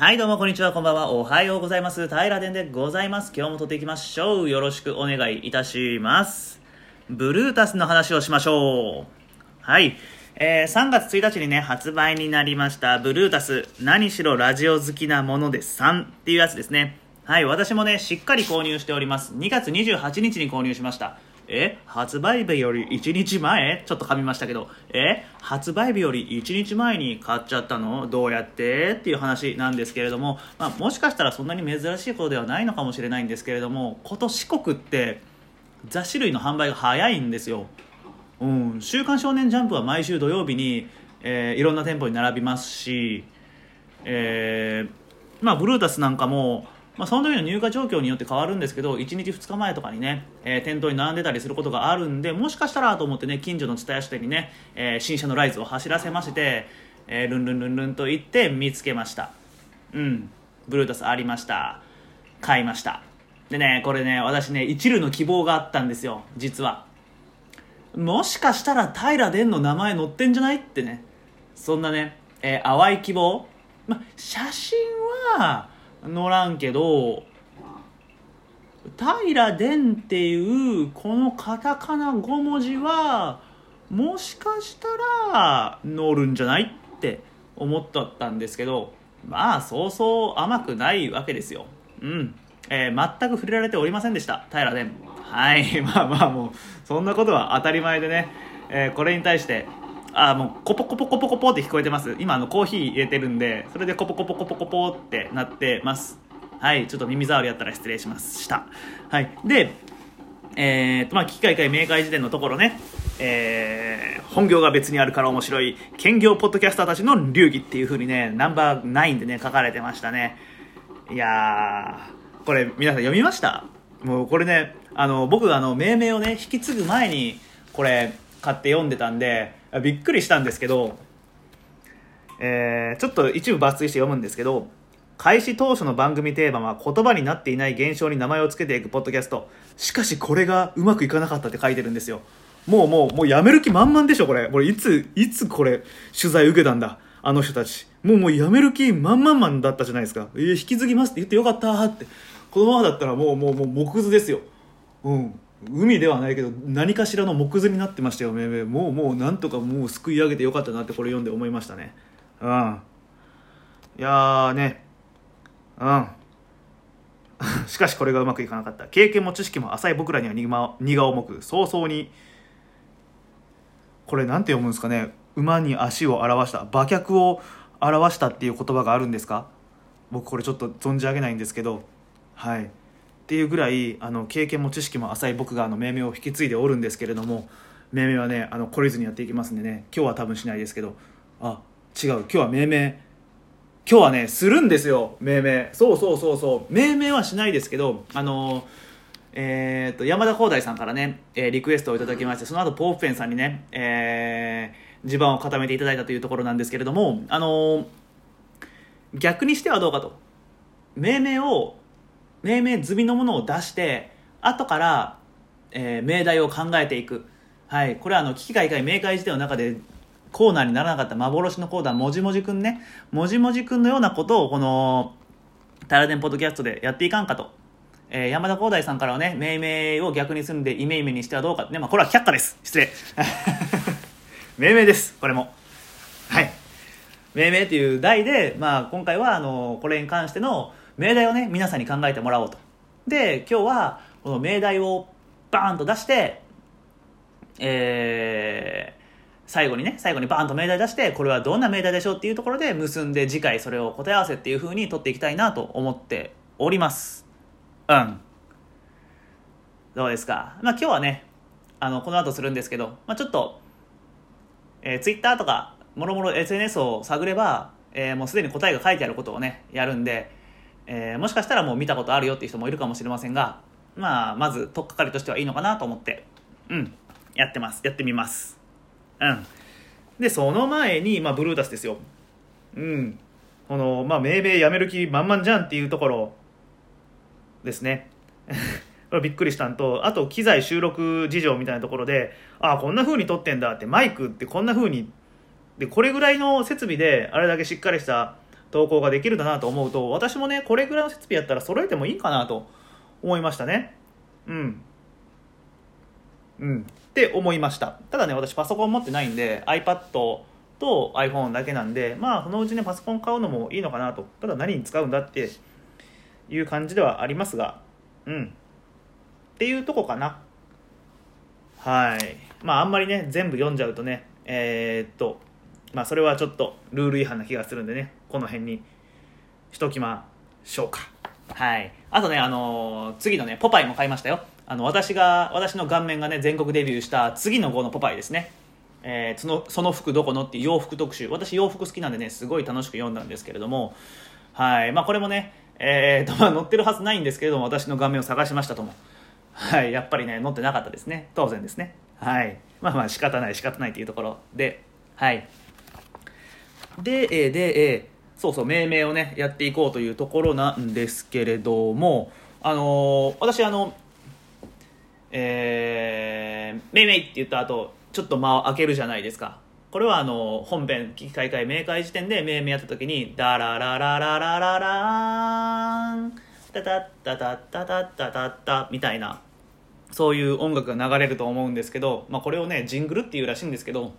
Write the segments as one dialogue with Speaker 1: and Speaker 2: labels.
Speaker 1: はい、どうも、こんにちは、こんばんは。おはようございます。平殿でございます。今日も撮っていきましょう。よろしくお願いいたします。ブルータスの話をしましょう。はい。えー、3月1日にね、発売になりました、ブルータス、何しろラジオ好きなもので3っていうやつですね。はい、私もね、しっかり購入しております。2月28日に購入しました。え発売日より1日前？ちょっと噛みましたけど、え発売日より1日前に買っちゃったの？どうやって？っていう話なんですけれども、まあ、もしかしたらそんなに珍しいことではないのかもしれないんですけれども、こと四国って雑誌類の販売が早いんですよ。うん、週刊少年ジャンプは毎週土曜日に、えーいろんな店舗に並びますし、えーまあ、ブルータスなんかも、まあ、その時の入荷状況によって変わるんですけど1日2日前とかにね、えー店頭に並んでたりすることがあるんでもしかしたらと思ってね近所の蔦屋書店にね、えー新車のライズを走らせまして、えールンルンルンルンと行って見つけました。うん。ブルータスありました。買いました。でねこれね私ね一縷の希望があったんですよ実は。もしかしたら平殿の名前載ってんじゃないってね。そんなね、え淡い希望、ま、写真は載らんけど平殿っていうこのカタカナ5文字はもしかしたら載るんじゃないって思っとったんですけどまあそうそう甘くないわけですよ。うん、えー全く触れられておりませんでした。平殿はい。まあまあもうそんなことは当たり前でね、えーこれに対してあもうコポコポコポコポって聞こえてます。今あのコーヒー入れてるんでそれでコポコポコポコポってなってます。はいちょっと耳障りやったら失礼しました。はい。でえーとまあ、機械会明快時点のところね、えー本業が別にあるから面白い兼業ポッドキャスターたちの流儀っていう風にねナンバー9でね書かれてましたね。いやーこれ皆さん読みました？もうこれねあの僕あの命名をね引き継ぐ前にこれ買って読んでたんでびっくりしたんですけどえーちょっと一部抜粋して読むんですけど開始当初の番組テーマは言葉になっていない現象に名前を付けていくポッドキャスト。しかしこれがうまくいかなかったって書いてるんですよ。もうもうもうやめる気満々でしょこれ。これいついつこれ取材受けたんだあの人たち。もうもうやめる気満々だったじゃないですか。えー引き継ぎますって言ってよかったって。このままだったらもうもうもう木図ですよ。うん。海ではないけど何かしらの木図になってましたよめめ。もうもうなんとかもうすくい上げてよかったなってこれ読んで思いましたね。うん。いやーね。うん。しかしこれがうまくいかなかった。経験も知識も浅い僕らには荷が荷が重く早々に。これなんて読むんですかね。馬に足を表した。馬脚を表したっていう言葉があるんですか？僕これちょっと存じ上げないんですけど。はい。っていうぐらいあの経験も知識も浅い僕があの命名を引き継いでおるんですけれども命名はねあの懲りずにやっていきますんでね。今日は多分しないですけど。あ違う。今日は命名。今日はねするんですよ。命名。そうそうそうそう。命名はしないですけどあのえー、と山田光大さんからね、えーリクエストをいただきましてその後ポープペンさんにね、えー地盤を固めていただいたというところなんですけれどもあの逆にしてはどうかと。命名を命名済みのものを出して後から、えー命題を考えていく。はい。これはあの危機開会明快時点の中でコーナーにならなかった幻のコーナーもじもじくんね。もじもじくんのようなことをこのタラデンポッドキャストでやっていかんかと、えー山田光大さんからはね命名を逆にすんでイメイメにしてはどうかね、まあ、これは却下です。失礼。命名です。これも。はい。命名という題で、まあ、今回はあのこれに関しての命題をね皆さんに考えてもらおうと。で今日はこの命題をバーンと出してえー最後にね最後にバーンと命題出してこれはどんな命題でしょうっていうところで結んで次回それを答え合わせっていう風に取っていきたいなと思っております。うん。どうですか？まあ今日はねあのこの後するんですけど、まあ、ちょっとえー、Twitter とかもろもろ SNS を探れば、えーもうすでに答えが書いてあることをねやるんで、えーもしかしたらもう見たことあるよっていう人もいるかもしれませんがまあまず取っかかりとしてはいいのかなと思ってうんやってます。やってみます。うん。でその前に、まあ、ブルータスですよ。うん。このまあ命名やめる気満々じゃんっていうところですね。びっくりしたんとあと機材収録事情みたいなところでああこんな風に撮ってんだってマイクってこんな風にでこれぐらいの設備であれだけしっかりした投稿ができるだなと思うと私もねこれぐらいの設備やったら揃えてもいいかなと思いましたね。うん。うん。って思いました。ただね私パソコン持ってないんで iPad と iPhone だけなんでまあそのうちねパソコン買うのもいいのかなと。ただ何に使うんだっていう感じではありますが。うん。っていうとこかな。はい。まああんまりね全部読んじゃうとねえー、っとまあそれはちょっとルール違反な気がするんでね。この辺にしときましょうか。はい。あとねあのー次のねポパイも買いましたよ。あの私が私の顔面がね全国デビューした次の号のポパイですね。えーそのその服どこのっていう洋服特集。私洋服好きなんでねすごい楽しく読んだんですけれども。はい。まあこれもねえーとまあ載ってるはずないんですけれども私の顔面を探しましたとも。はい。やっぱりね載ってなかったですね。当然ですね。はい。まあまあ仕方ない仕方ないというところで。はい。で、えーで、えーそうそう、命名をね、やっていこうというところなんですけれども、あのー私、あの、えー、命名って言った後、ちょっと間を空けるじゃないですか。これはあの本編機器開会明快時点で命名やった時にダラララララララーンタタッタタッタタッタタッタみたいなそういう音楽が流れると思うんですけど、まあ、これをねジングルっていうらしいんですけど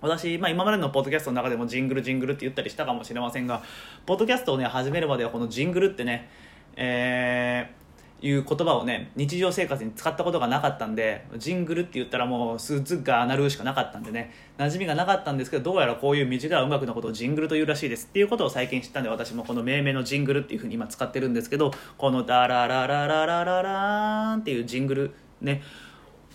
Speaker 1: 私、まあ、今までのポッドキャストの中でもジングルジングルって言ったりしたかもしれませんがポッドキャストをね始めるまではこのジングルってねえーいう言葉をね日常生活に使ったことがなかったんでジングルって言ったらもうスーツがなるしかなかったんでね馴染みがなかったんですけどどうやらこういう短い音楽のことをジングルというらしいですっていうことを最近知ったんで私もこの命名のジングルっていうふうに今使ってるんですけどこのダラララララララーンっていうジングルね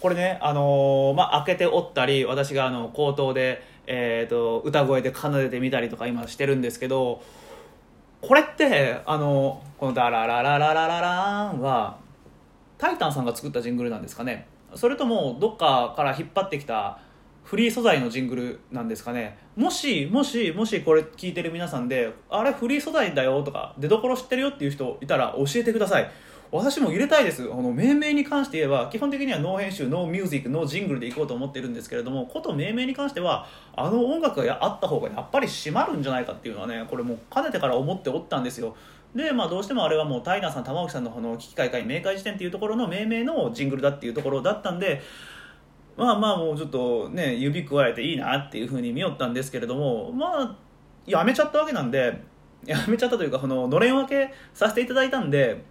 Speaker 1: これね、あのーまあ、開けておったり私があの口頭で、えー、と歌声で奏でてみたりとか今してるんですけどこれってあのこの「ダラララララララーン」はタイタンさんが作ったジングルなんですかね。それともどっかから引っ張ってきたフリー素材のジングルなんですかね。もしもしもしこれ聞いてる皆さんであれフリー素材だよとか出どころ知ってるよっていう人いたら教えてください。私も入れたいです。あの命名に関して言えば基本的にはノー編集ノーミュージックノージングルでいこうと思ってるんですけれどもこと命名に関してはあの音楽がやあった方がやっぱり締まるんじゃないかっていうのはねこれもうかねてから思っておったんですよ。でまあどうしてもあれはもうタイナーさん玉置さんのこの危機開会明快時点っていうところの命名のジングルだっていうところだったんでまあまあもうちょっとね指加えていいなっていうふうに見よったんですけれどもまあやめちゃったわけなんでやめちゃったというかこののれん分けさせていただいたんで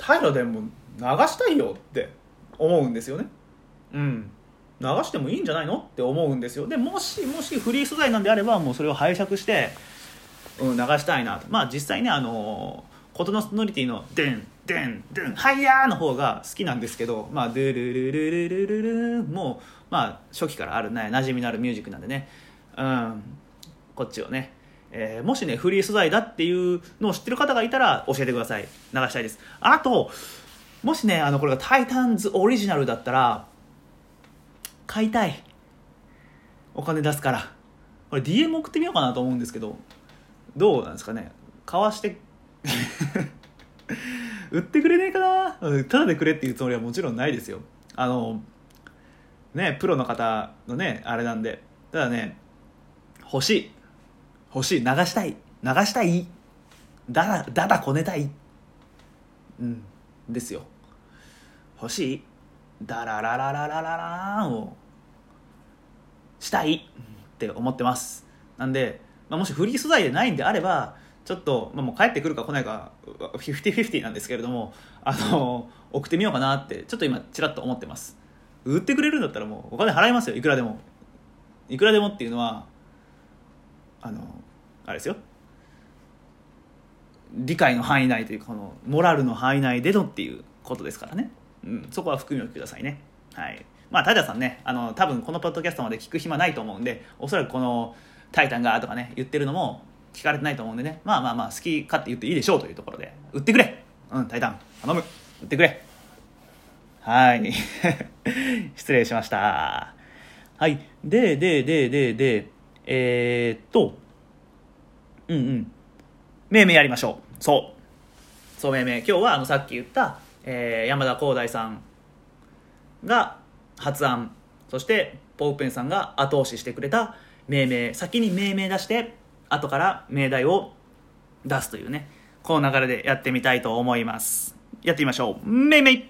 Speaker 1: 平でも流したいよって思うんですよね。うん。流してもいいんじゃないのって思うんですよ。でもしもしフリー素材なんであればもうそれを拝借して、うん、流したいなと。まあ実際ねあのことのスノリティの「デンデンデンハイヤー!」の方が好きなんですけどまあ「ドゥルルルルルルルもうまあ初期からあるね馴染みのあるミュージックなんでねうんこっちをねえーもしねフリー素材だっていうのを知ってる方がいたら教えてください。流したいです。あともしねあのこれが「タイタンズオリジナル」だったら買いたい。お金出すから。これ DM 送ってみようかなと思うんですけどどうなんですかね。買わして 売ってくれねえかな。ただでくれっていうつもりはもちろんないですよ。あのねプロの方のねあれなんで。ただね欲しい。欲しい。流したい。流したい。だだだだこねたい。うん。ですよ。欲しい。ダラララララララーンをしたい。って思ってます。なんで、まあ、もしフリー素材でないんであればちょっと、まあ、もう帰ってくるか来ないか50-50なんですけれどもあの送ってみようかなってちょっと今ちらっと思ってます。売ってくれるんだったらもうお金払いますよ。いくらでも。いくらでもっていうのはあのあれですよ。理解の範囲内というかこのモラルの範囲内でのっていうことですからね、うん、そこは含みをくださいね。はい。まあタイタさんねあの多分このポッドキャストまで聞く暇ないと思うんでおそらくこの「タイタンが」とかね言ってるのも聞かれてないと思うんでね。まあまあまあ好き勝手言っていいでしょうというところで。売ってくれ。うんタイタン。頼む。売ってくれ。はい。失礼しました。はい。でででででえー、っとうんうん。命名やりましょう。そう。そう命名。今日はあのさっき言った、えー山田光大さんが発案。そしてポープペンさんが後押ししてくれた命名。先に命名出して後から命題を出すというね。この流れでやってみたいと思います。やってみましょう。めいめい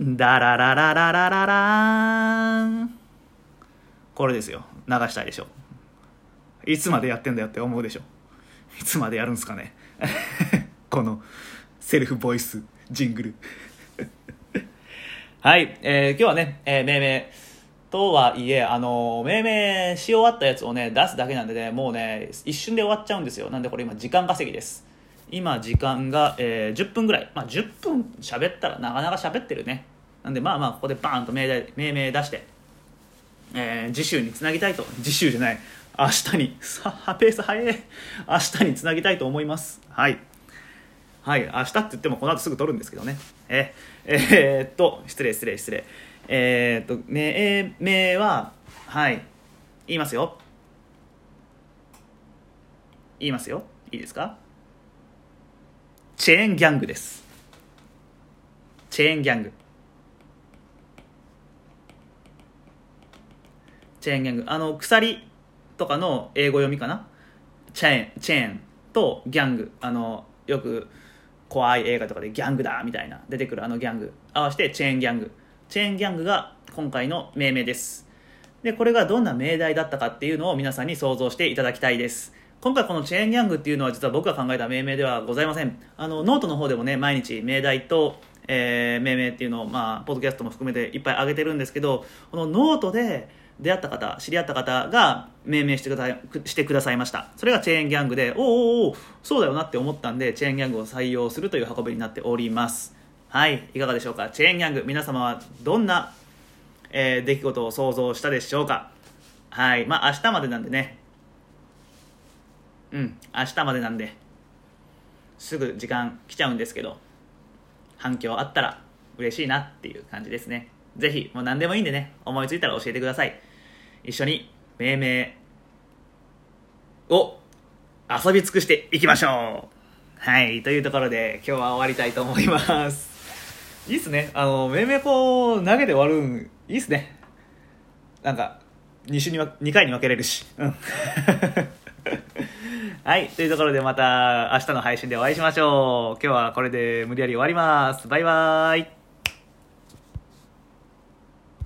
Speaker 1: ダラララララララーン。これですよ。流したいでしょ。いつまでやってんだよって思うでしょいつまでやるんすかね このセルフボイスジングル はい、えー今日はね、えー命名とはいえ、あのー命名し終わったやつをね、出すだけなんでね、もうね、一瞬で終わっちゃうんですよ。なんでこれ今、時間稼ぎです。今、時間が、えー10分ぐらい。まあ、10分喋ったらなかなか喋ってるね。なんで、まあまあ、ここでバーンと命名出して、えー次週につなぎたいと、次週じゃない、明日に、さあ、ペース早い。明日につなぎたいと思います。はい。はい、明日って言ってもこの後すぐ撮るんですけどね。え、えーっと、失礼失礼失礼。えーっと、命名は、はい、言いますよ。言いますよ。いいですか？チェーンギャングです。チェーンギャング。チェーンギャング。あの、鎖とかの英語読みかな？チェーン、チェーンとギャング。あの、よく怖い映画とかでギャングだみたいな出てくるあのギャング。合わせてチェーンギャング。チェーンギャングが今回の命名です。で、これがどんな命題だったかっていうのを皆さんに想像していただきたいです。今回このチェーンギャングっていうのは実は僕が考えた命名ではございません。あの、ノートの方でもね、毎日命題と、えー命名っていうのを、まあ、ポッドキャストも含めていっぱい上げてるんですけど、このノートで出会った方、知り合った方が命名してくださいしてくださいました。それがチェーンギャングで、おうおうおそうだよなって思ったんで、チェーンギャングを採用するという運びになっております。はい、いかがでしょうか？チェーンギャング、皆様はどんな、えー出来事を想像したでしょうか？はい、まあ明日までなんでね、うん、明日までなんで、すぐ時間来ちゃうんですけど、反響あったら嬉しいなっていう感じですね。ぜひ、もう何でもいいんでね、思いついたら教えてください。一緒に命名を遊び尽くしていきましょうはい、というところで今日は終わりたいと思います。いいっすね。あの、命名こう投げて終わるん、いいっすね。なんか、2週にわ、2回に分けれるし。うん。はい。というところでまた明日の配信でお会いしましょう。今日はこれで無理やり終わります。バイバーイ。